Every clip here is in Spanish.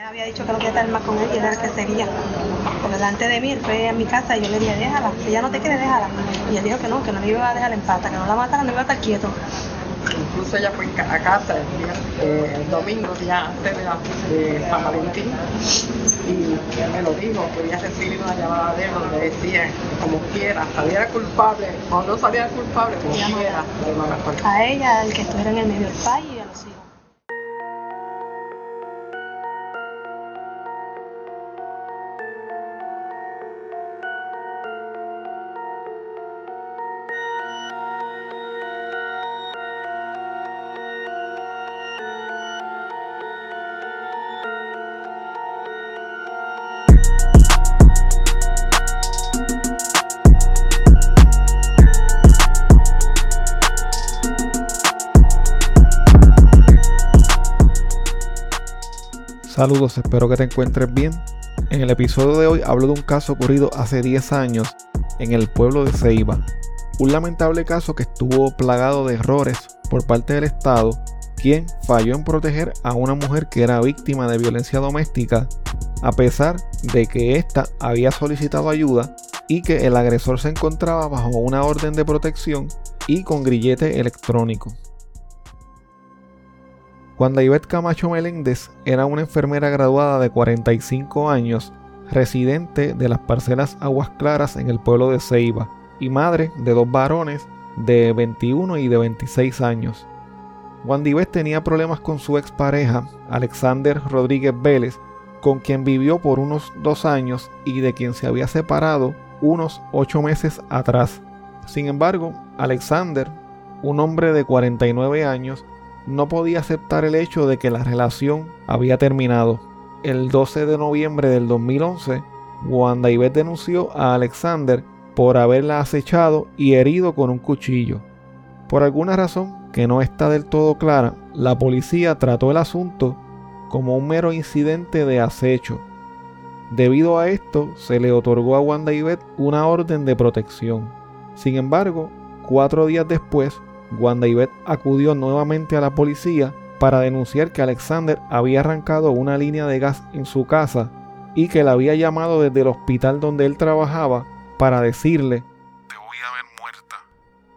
Ella había dicho que no quería estar más con él y era el que seguía. Por delante de mí, él fue a mi casa y yo le dije, déjala, si ella no te quiere, déjala. Y él dijo que no, que no me iba a dejar en pata, que no la matara, no iba a estar quieto. Incluso ella fue a casa el, día, eh, el domingo, día antes de, la, de San Valentín, y me lo dijo, que había recibido una llamada de él donde decía, como quiera, saliera culpable o no saliera culpable, como quiera, A ella, al que estuviera en el medio del país Saludos, espero que te encuentres bien. En el episodio de hoy hablo de un caso ocurrido hace 10 años en el pueblo de Ceiba. Un lamentable caso que estuvo plagado de errores por parte del Estado, quien falló en proteger a una mujer que era víctima de violencia doméstica, a pesar de que ésta había solicitado ayuda y que el agresor se encontraba bajo una orden de protección y con grillete electrónico. Wanda Ivette Camacho Meléndez era una enfermera graduada de 45 años, residente de las parcelas Aguas Claras en el pueblo de Ceiba, y madre de dos varones de 21 y de 26 años. Wanda Ivette tenía problemas con su expareja, Alexander Rodríguez Vélez, con quien vivió por unos dos años y de quien se había separado unos ocho meses atrás. Sin embargo, Alexander, un hombre de 49 años, no podía aceptar el hecho de que la relación había terminado. El 12 de noviembre del 2011, Wanda denunció a Alexander por haberla acechado y herido con un cuchillo. Por alguna razón que no está del todo clara, la policía trató el asunto como un mero incidente de acecho. Debido a esto, se le otorgó a Wanda Ivette una orden de protección. Sin embargo, cuatro días después, Wanda Ivette acudió nuevamente a la policía para denunciar que Alexander había arrancado una línea de gas en su casa y que la había llamado desde el hospital donde él trabajaba para decirle Te voy a ver muerta.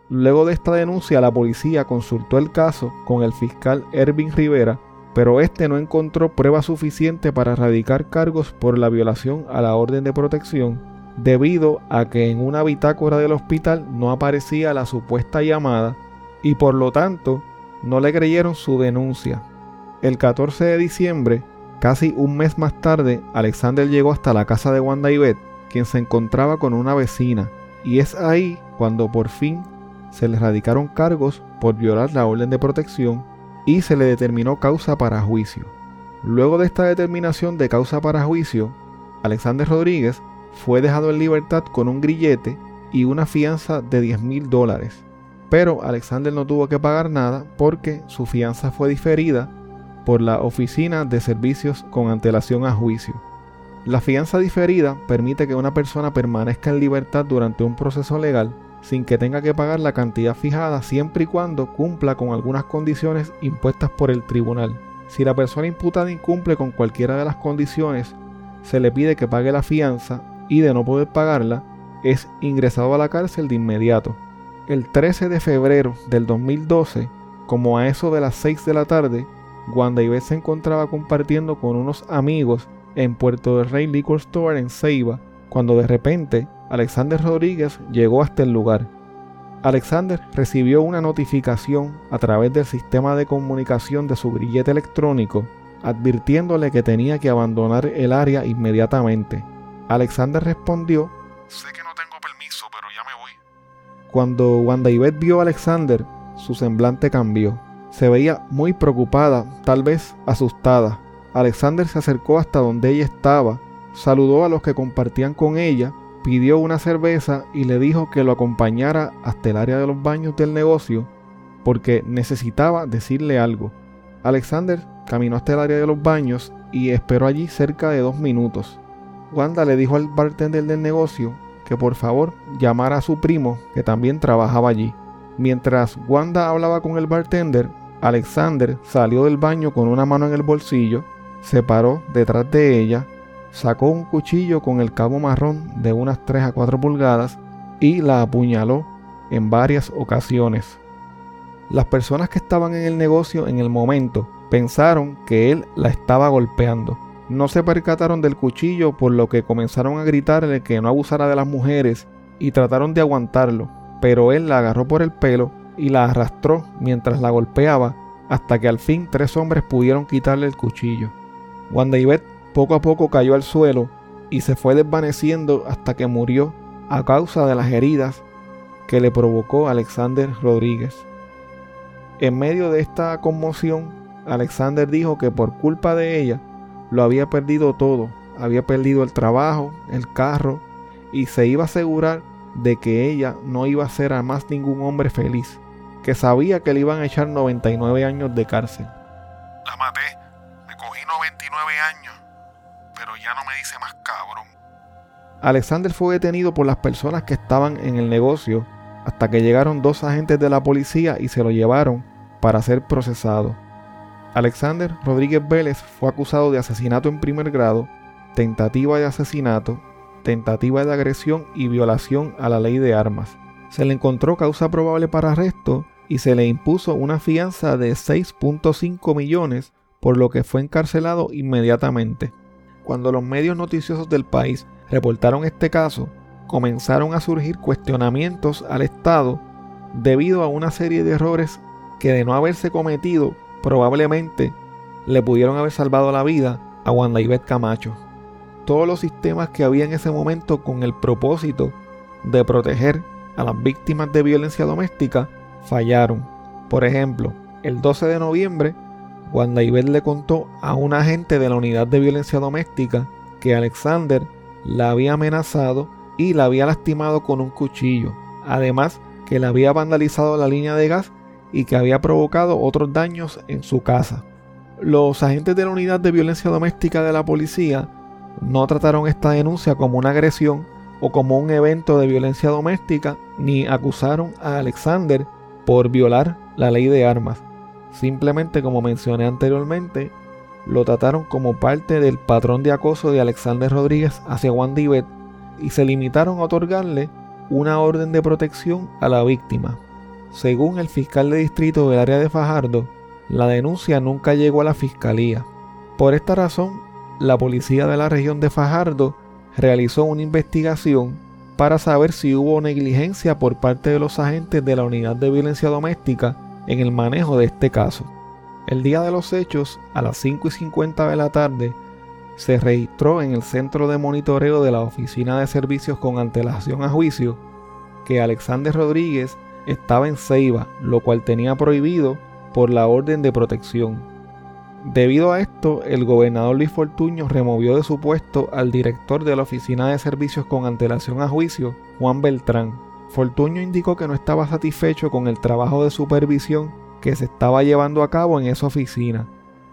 Luego de esta denuncia la policía consultó el caso con el fiscal Ervin Rivera, pero este no encontró prueba suficiente para erradicar cargos por la violación a la orden de protección debido a que en una bitácora del hospital no aparecía la supuesta llamada y por lo tanto no le creyeron su denuncia. El 14 de diciembre, casi un mes más tarde, Alexander llegó hasta la casa de Wanda Ivette, quien se encontraba con una vecina, y es ahí cuando por fin se le radicaron cargos por violar la orden de protección y se le determinó causa para juicio. Luego de esta determinación de causa para juicio, Alexander Rodríguez fue dejado en libertad con un grillete y una fianza de 10 mil dólares. Pero Alexander no tuvo que pagar nada porque su fianza fue diferida por la Oficina de Servicios con antelación a juicio. La fianza diferida permite que una persona permanezca en libertad durante un proceso legal sin que tenga que pagar la cantidad fijada siempre y cuando cumpla con algunas condiciones impuestas por el tribunal. Si la persona imputada incumple con cualquiera de las condiciones, se le pide que pague la fianza y de no poder pagarla, es ingresado a la cárcel de inmediato. El 13 de febrero del 2012, como a eso de las 6 de la tarde, Wanda Ivette se encontraba compartiendo con unos amigos en Puerto del Rey Liquor Store en Ceiba, cuando de repente Alexander Rodríguez llegó hasta el lugar. Alexander recibió una notificación a través del sistema de comunicación de su grillete electrónico advirtiéndole que tenía que abandonar el área inmediatamente. Alexander respondió, Sé que no Cuando Wanda Ivette vio a Alexander, su semblante cambió. Se veía muy preocupada, tal vez asustada. Alexander se acercó hasta donde ella estaba, saludó a los que compartían con ella, pidió una cerveza y le dijo que lo acompañara hasta el área de los baños del negocio porque necesitaba decirle algo. Alexander caminó hasta el área de los baños y esperó allí cerca de dos minutos. Wanda le dijo al bartender del negocio que por favor llamara a su primo que también trabajaba allí. Mientras Wanda hablaba con el bartender, Alexander salió del baño con una mano en el bolsillo, se paró detrás de ella, sacó un cuchillo con el cabo marrón de unas 3 a 4 pulgadas y la apuñaló en varias ocasiones. Las personas que estaban en el negocio en el momento pensaron que él la estaba golpeando. No se percataron del cuchillo por lo que comenzaron a gritarle que no abusara de las mujeres y trataron de aguantarlo, pero él la agarró por el pelo y la arrastró mientras la golpeaba hasta que al fin tres hombres pudieron quitarle el cuchillo. Wanda Yvette poco a poco cayó al suelo y se fue desvaneciendo hasta que murió a causa de las heridas que le provocó Alexander Rodríguez. En medio de esta conmoción, Alexander dijo que por culpa de ella lo había perdido todo, había perdido el trabajo, el carro y se iba a asegurar de que ella no iba a ser a más ningún hombre feliz, que sabía que le iban a echar 99 años de cárcel. La maté, me cogí 99 años, pero ya no me dice más cabrón. Alexander fue detenido por las personas que estaban en el negocio hasta que llegaron dos agentes de la policía y se lo llevaron para ser procesado. Alexander Rodríguez Vélez fue acusado de asesinato en primer grado, tentativa de asesinato, tentativa de agresión y violación a la ley de armas. Se le encontró causa probable para arresto y se le impuso una fianza de 6.5 millones, por lo que fue encarcelado inmediatamente. Cuando los medios noticiosos del país reportaron este caso, comenzaron a surgir cuestionamientos al Estado debido a una serie de errores que de no haberse cometido probablemente le pudieron haber salvado la vida a Wanda Ivette Camacho. Todos los sistemas que había en ese momento con el propósito de proteger a las víctimas de violencia doméstica fallaron. Por ejemplo, el 12 de noviembre, Wanda Ivette le contó a un agente de la unidad de violencia doméstica que Alexander la había amenazado y la había lastimado con un cuchillo. Además, que le había vandalizado la línea de gas y que había provocado otros daños en su casa. Los agentes de la unidad de violencia doméstica de la policía no trataron esta denuncia como una agresión o como un evento de violencia doméstica, ni acusaron a Alexander por violar la ley de armas. Simplemente, como mencioné anteriormente, lo trataron como parte del patrón de acoso de Alexander Rodríguez hacia Juan Divet y se limitaron a otorgarle una orden de protección a la víctima. Según el fiscal de distrito del área de Fajardo, la denuncia nunca llegó a la fiscalía. Por esta razón, la policía de la región de Fajardo realizó una investigación para saber si hubo negligencia por parte de los agentes de la unidad de violencia doméstica en el manejo de este caso. El día de los hechos, a las 5 y 50 de la tarde, se registró en el centro de monitoreo de la Oficina de Servicios con antelación a juicio que Alexander Rodríguez estaba en Ceiba, lo cual tenía prohibido por la orden de protección. Debido a esto, el gobernador Luis Fortuño removió de su puesto al director de la Oficina de Servicios con antelación a juicio, Juan Beltrán. Fortuño indicó que no estaba satisfecho con el trabajo de supervisión que se estaba llevando a cabo en esa oficina.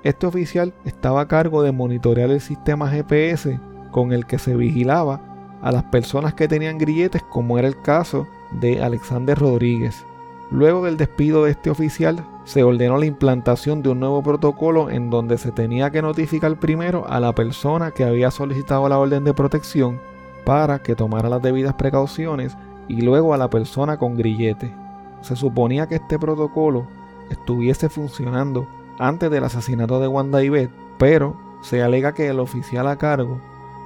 Este oficial estaba a cargo de monitorear el sistema GPS con el que se vigilaba a las personas que tenían grilletes como era el caso de Alexander Rodríguez. Luego del despido de este oficial, se ordenó la implantación de un nuevo protocolo en donde se tenía que notificar primero a la persona que había solicitado la orden de protección para que tomara las debidas precauciones y luego a la persona con grillete. Se suponía que este protocolo estuviese funcionando antes del asesinato de Wanda Ivette, pero se alega que el oficial a cargo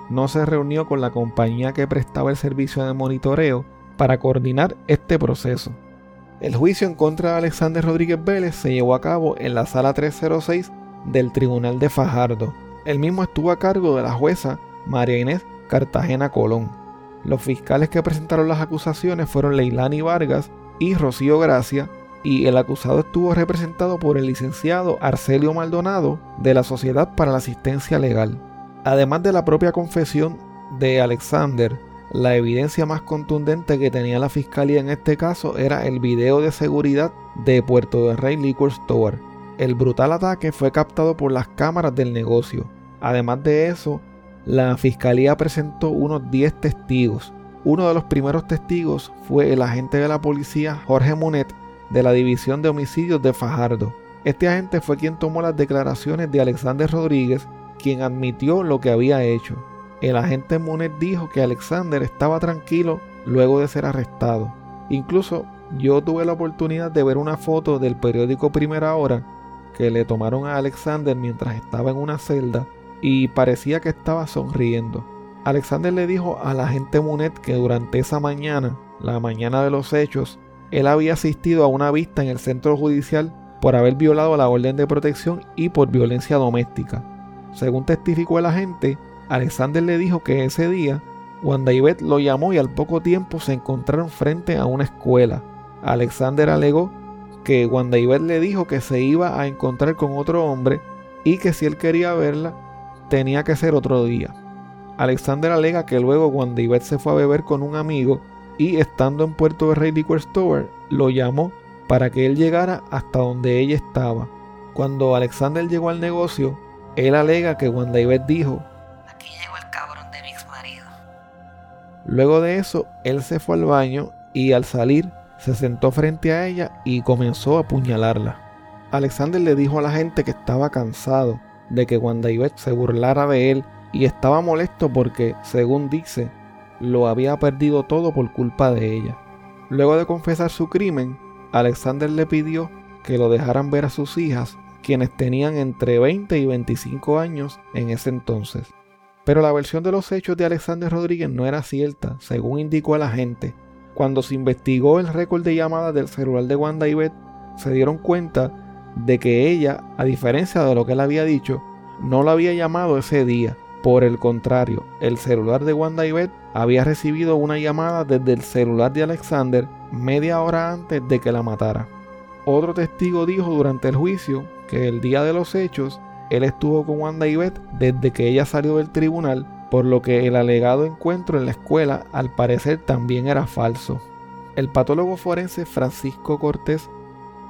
no se reunió con la compañía que prestaba el servicio de monitoreo para coordinar este proceso. El juicio en contra de Alexander Rodríguez Vélez se llevó a cabo en la sala 306 del Tribunal de Fajardo. El mismo estuvo a cargo de la jueza María Inés Cartagena Colón. Los fiscales que presentaron las acusaciones fueron Leilani Vargas y Rocío Gracia, y el acusado estuvo representado por el licenciado Arcelio Maldonado de la Sociedad para la Asistencia Legal. Además de la propia confesión de Alexander, la evidencia más contundente que tenía la fiscalía en este caso era el video de seguridad de Puerto del Rey Liquor Store. El brutal ataque fue captado por las cámaras del negocio. Además de eso, la fiscalía presentó unos 10 testigos. Uno de los primeros testigos fue el agente de la policía Jorge Munet de la División de Homicidios de Fajardo. Este agente fue quien tomó las declaraciones de Alexander Rodríguez quien admitió lo que había hecho. El agente Monet dijo que Alexander estaba tranquilo luego de ser arrestado. Incluso yo tuve la oportunidad de ver una foto del periódico Primera Hora que le tomaron a Alexander mientras estaba en una celda y parecía que estaba sonriendo. Alexander le dijo a la agente Munet que durante esa mañana, la mañana de los hechos, él había asistido a una vista en el centro judicial por haber violado la orden de protección y por violencia doméstica. Según testificó el agente, Alexander le dijo que ese día Wanda lo llamó y al poco tiempo se encontraron frente a una escuela. Alexander alegó que Wanda le dijo que se iba a encontrar con otro hombre y que si él quería verla tenía que ser otro día. Alexander alega que luego Wanda se fue a beber con un amigo y estando en Puerto de Rey Liquor Store lo llamó para que él llegara hasta donde ella estaba. Cuando Alexander llegó al negocio, él alega que Wanda Yvette dijo, Luego de eso, él se fue al baño y al salir se sentó frente a ella y comenzó a apuñalarla. Alexander le dijo a la gente que estaba cansado de que Wanda Yvette se burlara de él y estaba molesto porque, según dice, lo había perdido todo por culpa de ella. Luego de confesar su crimen, Alexander le pidió que lo dejaran ver a sus hijas, quienes tenían entre 20 y 25 años en ese entonces. Pero la versión de los hechos de Alexander Rodríguez no era cierta, según indicó la gente. Cuando se investigó el récord de llamadas del celular de Wanda Yvette, se dieron cuenta de que ella, a diferencia de lo que él había dicho, no la había llamado ese día. Por el contrario, el celular de Wanda Yvette había recibido una llamada desde el celular de Alexander media hora antes de que la matara. Otro testigo dijo durante el juicio que el día de los hechos él estuvo con Wanda Yvette desde que ella salió del tribunal, por lo que el alegado encuentro en la escuela al parecer también era falso. El patólogo forense Francisco Cortés,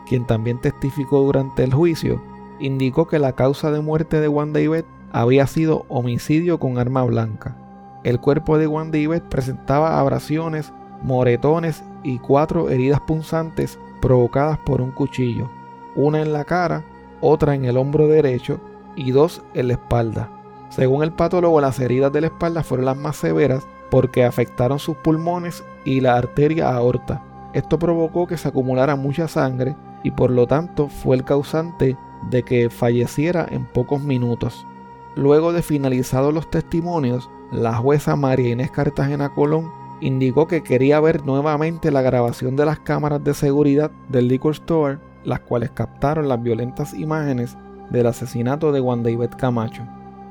quien también testificó durante el juicio, indicó que la causa de muerte de Wanda Yvette había sido homicidio con arma blanca. El cuerpo de Wanda Yvette presentaba abrasiones, moretones y cuatro heridas punzantes provocadas por un cuchillo, una en la cara, otra en el hombro derecho y dos en la espalda. Según el patólogo, las heridas de la espalda fueron las más severas porque afectaron sus pulmones y la arteria aorta. Esto provocó que se acumulara mucha sangre y por lo tanto fue el causante de que falleciera en pocos minutos. Luego de finalizados los testimonios, la jueza María Inés Cartagena Colón indicó que quería ver nuevamente la grabación de las cámaras de seguridad del liquor store, las cuales captaron las violentas imágenes del asesinato de Wanda Ivette Camacho.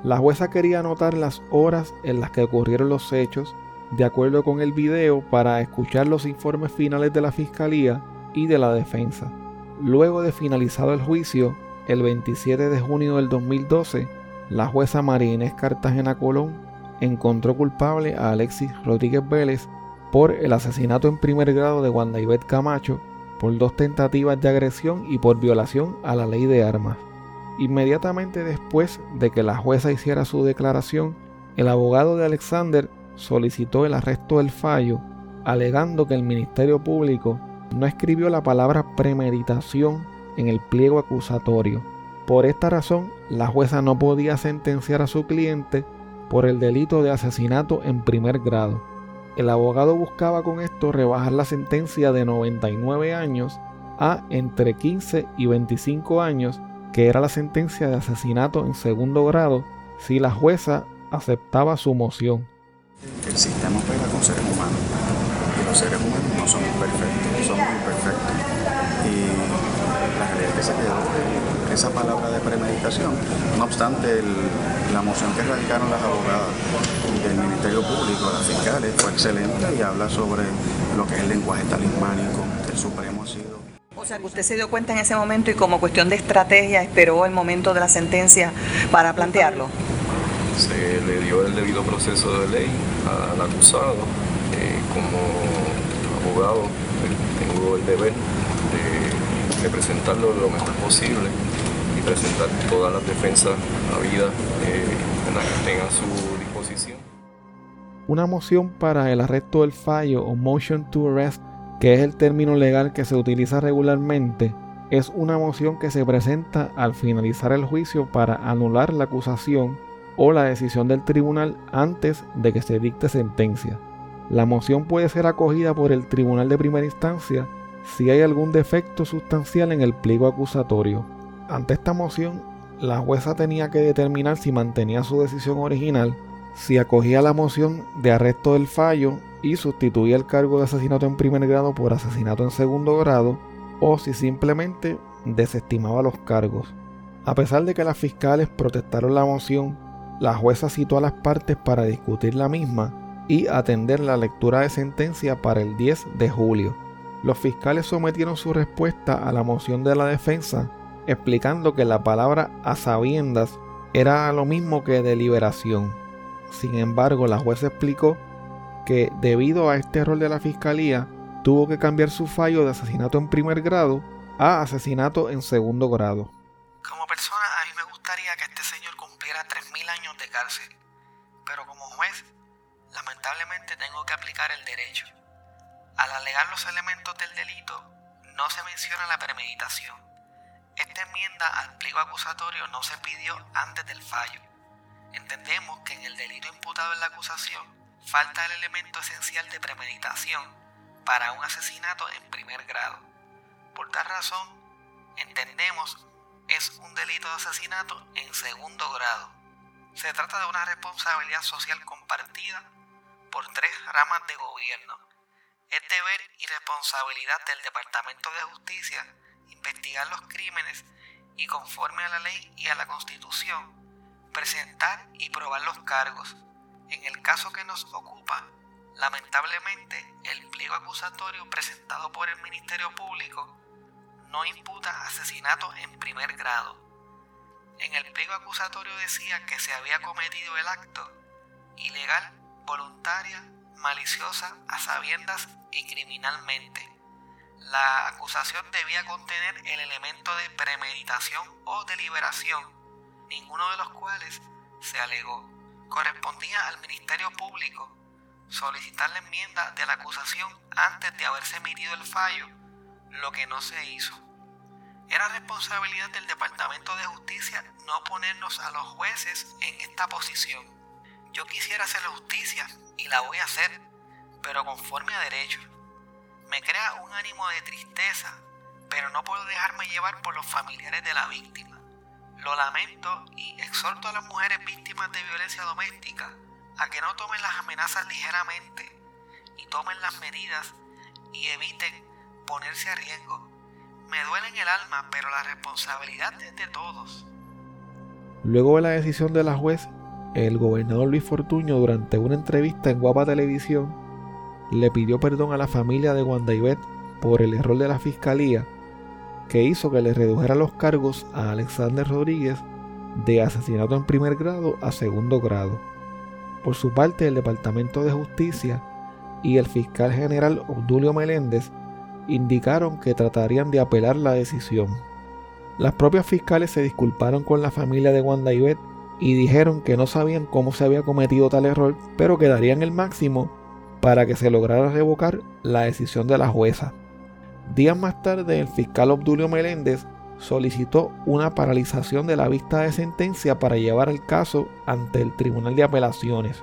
La jueza quería anotar las horas en las que ocurrieron los hechos, de acuerdo con el video, para escuchar los informes finales de la fiscalía y de la defensa. Luego de finalizado el juicio, el 27 de junio del 2012, la jueza María Inés Cartagena Colón encontró culpable a Alexis Rodríguez Vélez por el asesinato en primer grado de Wanda Ivette Camacho, por dos tentativas de agresión y por violación a la ley de armas. Inmediatamente después de que la jueza hiciera su declaración, el abogado de Alexander solicitó el arresto del fallo, alegando que el Ministerio Público no escribió la palabra premeditación en el pliego acusatorio. Por esta razón, la jueza no podía sentenciar a su cliente por el delito de asesinato en primer grado. El abogado buscaba con esto rebajar la sentencia de 99 años a entre 15 y 25 años, que era la sentencia de asesinato en segundo grado, si la jueza aceptaba su moción. El sistema opera con seres humanos y los seres humanos no son perfectos, somos imperfectos. Y la realidad que se quedó esa palabra de premeditación. No obstante, el, la moción que radicaron las abogadas del Ministerio Público, las fiscales, fue excelente y habla sobre lo que es el lenguaje talismánico del Supremo ha sido. O sea, que usted se dio cuenta en ese momento y como cuestión de estrategia esperó el momento de la sentencia para plantearlo. Se le dio el debido proceso de ley al acusado. Eh, como abogado eh, tengo el deber de, de presentarlo lo mejor posible presentar todas las defensas habidas eh, en las que tenga a su disposición. Una moción para el arresto del fallo o motion to arrest, que es el término legal que se utiliza regularmente, es una moción que se presenta al finalizar el juicio para anular la acusación o la decisión del tribunal antes de que se dicte sentencia. La moción puede ser acogida por el tribunal de primera instancia si hay algún defecto sustancial en el pliego acusatorio. Ante esta moción, la jueza tenía que determinar si mantenía su decisión original, si acogía la moción de arresto del fallo y sustituía el cargo de asesinato en primer grado por asesinato en segundo grado, o si simplemente desestimaba los cargos. A pesar de que las fiscales protestaron la moción, la jueza citó a las partes para discutir la misma y atender la lectura de sentencia para el 10 de julio. Los fiscales sometieron su respuesta a la moción de la defensa, explicando que la palabra a sabiendas era lo mismo que deliberación. Sin embargo, la jueza explicó que debido a este error de la fiscalía, tuvo que cambiar su fallo de asesinato en primer grado a asesinato en segundo grado. Como persona, a mí me gustaría que este señor cumpliera 3.000 años de cárcel, pero como juez, lamentablemente tengo que aplicar el derecho. Al alegar los elementos del delito, no se menciona la premeditación. Esta enmienda al pliego acusatorio no se pidió antes del fallo. Entendemos que en el delito imputado en la acusación falta el elemento esencial de premeditación para un asesinato en primer grado. Por tal razón, entendemos es un delito de asesinato en segundo grado. Se trata de una responsabilidad social compartida por tres ramas de gobierno. Es deber y responsabilidad del Departamento de Justicia investigar los crímenes y conforme a la ley y a la Constitución, presentar y probar los cargos. En el caso que nos ocupa, Lamentablemente, el pliego acusatorio presentado por el Ministerio Público no imputa asesinato en primer grado. En el pliego acusatorio decía que se había cometido el acto ilegal, voluntaria, maliciosa, a sabiendas y criminalmente. La acusación debía contener el elemento de premeditación o deliberación, ninguno de los cuales se alegó. Correspondía al Ministerio Público solicitar la enmienda de la acusación antes de haberse emitido el fallo, lo que no se hizo. Era responsabilidad del Departamento de Justicia no ponernos a los jueces en esta posición. Yo quisiera hacer justicia y la voy a hacer, pero conforme a derecho. Me crea un ánimo de tristeza, pero no puedo dejarme llevar por los familiares de la víctima. Lo lamento y exhorto a las mujeres víctimas de violencia doméstica a que no tomen las amenazas ligeramente y tomen las medidas y eviten ponerse a riesgo. Me duele en el alma, pero la responsabilidad es de todos. Luego de la decisión de la juez, el gobernador Luis Fortuño durante una entrevista en Guapa Televisión le pidió perdón a la familia de Wanda por el error de la fiscalía que hizo que le redujera los cargos a Alexander Rodríguez de asesinato en primer grado a segundo grado. Por su parte, el Departamento de Justicia y el fiscal general Obdulio Meléndez indicaron que tratarían de apelar la decisión. Las propias fiscales se disculparon con la familia de Wanda y dijeron que no sabían cómo se había cometido tal error, pero que darían el máximo para que se lograra revocar la decisión de la jueza. Días más tarde, el fiscal Obdulio Meléndez solicitó una paralización de la vista de sentencia para llevar el caso ante el Tribunal de Apelaciones.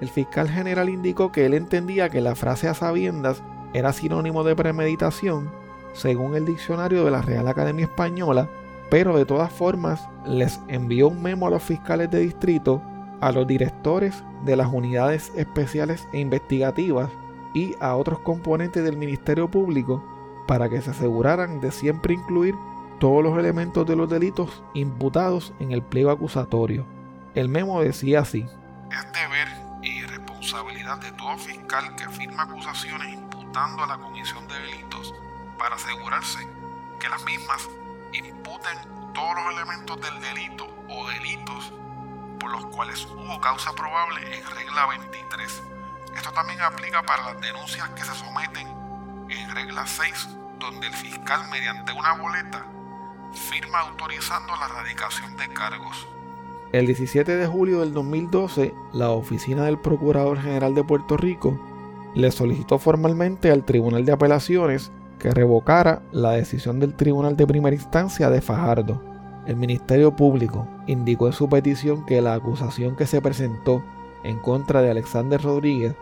El fiscal general indicó que él entendía que la frase a sabiendas era sinónimo de premeditación, según el diccionario de la Real Academia Española, pero de todas formas les envió un memo a los fiscales de distrito, a los directores de las unidades especiales e investigativas y a otros componentes del Ministerio Público para que se aseguraran de siempre incluir todos los elementos de los delitos imputados en el pliego acusatorio. El memo decía así. Es deber y responsabilidad de todo fiscal que firma acusaciones imputando a la comisión de delitos para asegurarse que las mismas imputen todos los elementos del delito o delitos por los cuales hubo causa probable en regla 23. Esto también aplica para las denuncias que se someten en regla 6, donde el fiscal mediante una boleta firma autorizando la erradicación de cargos. El 17 de julio del 2012, la oficina del Procurador General de Puerto Rico le solicitó formalmente al Tribunal de Apelaciones que revocara la decisión del Tribunal de Primera Instancia de Fajardo. El Ministerio Público indicó en su petición que la acusación que se presentó en contra de Alexander Rodríguez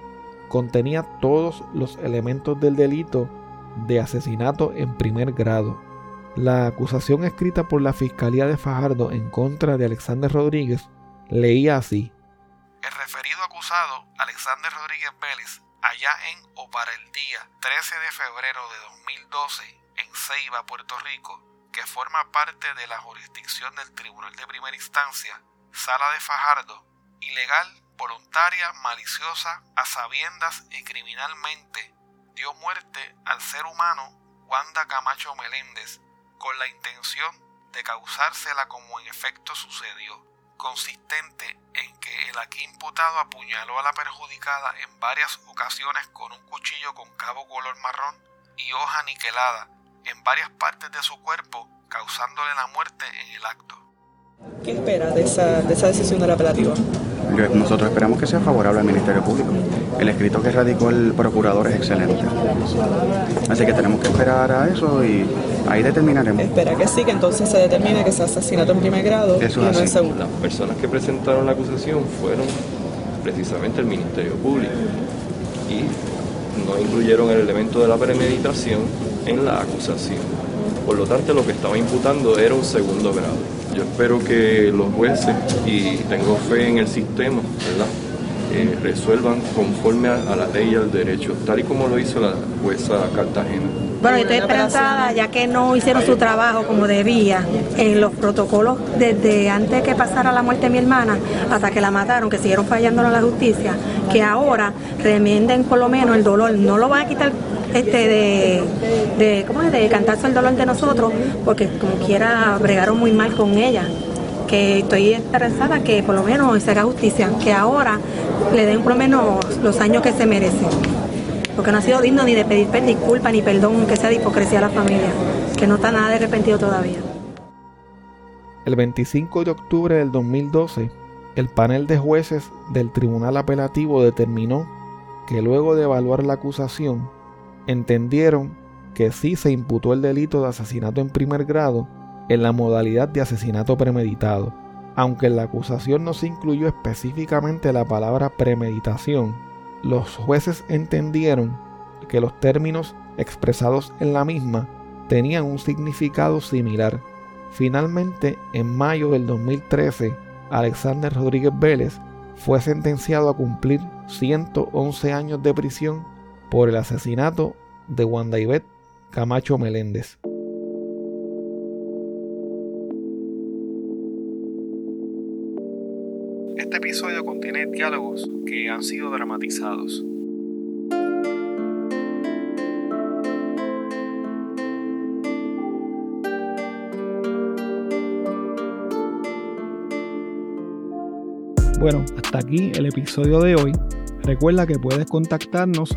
contenía todos los elementos del delito de asesinato en primer grado. La acusación escrita por la Fiscalía de Fajardo en contra de Alexander Rodríguez leía así. El referido acusado, Alexander Rodríguez Vélez, allá en o para el día 13 de febrero de 2012 en Ceiba, Puerto Rico, que forma parte de la jurisdicción del Tribunal de Primera Instancia, Sala de Fajardo, ilegal, voluntaria, maliciosa, a sabiendas y criminalmente, dio muerte al ser humano Wanda Camacho Meléndez con la intención de causársela como en efecto sucedió, consistente en que el aquí imputado apuñaló a la perjudicada en varias ocasiones con un cuchillo con cabo color marrón y hoja niquelada en varias partes de su cuerpo, causándole la muerte en el acto. ¿Qué espera de esa, de esa decisión del apelativo? Nosotros esperamos que sea favorable al Ministerio Público. El escrito que radicó el procurador es excelente. Así que tenemos que esperar a eso y ahí determinaremos. Espera que sí, que entonces se determine que sea asesinato en primer grado Eso y no en segundo. Las personas que presentaron la acusación fueron precisamente el Ministerio Público y no incluyeron el elemento de la premeditación en la acusación. Por lo tanto, lo que estaba imputando era un segundo grado. Yo espero que los jueces, y tengo fe en el sistema, ¿verdad? Eh, resuelvan conforme a, la ley y al derecho, tal y como lo hizo la jueza Cartagena. Bueno, yo estoy esperanzada ya que no hicieron su trabajo como debía en los protocolos desde antes que pasara la muerte de mi hermana hasta que la mataron, que siguieron fallando a la justicia, que ahora remienden por lo menos el dolor. No lo van a quitar este de, de ¿cómo de cantarse el dolor de nosotros, porque como quiera bregaron muy mal con ella. Que estoy esperanzada que por lo menos se haga justicia, que ahora le den por lo menos los años que se merece porque no ha sido digno ni de pedir per- disculpa ni perdón, que sea de hipocresía a la familia, que no está nada de arrepentido todavía. El 25 de octubre del 2012, el panel de jueces del Tribunal Apelativo determinó que luego de evaluar la acusación, entendieron que sí se imputó el delito de asesinato en primer grado en la modalidad de asesinato premeditado. Aunque en la acusación no se incluyó específicamente la palabra premeditación, los jueces entendieron que los términos expresados en la misma tenían un significado similar. Finalmente, en mayo del 2013, Alexander Rodríguez Vélez fue sentenciado a cumplir 111 años de prisión por el asesinato de Wanda Ivette Camacho Meléndez. Este episodio contiene diálogos que han sido dramatizados. Bueno, hasta aquí el episodio de hoy. Recuerda que puedes contactarnos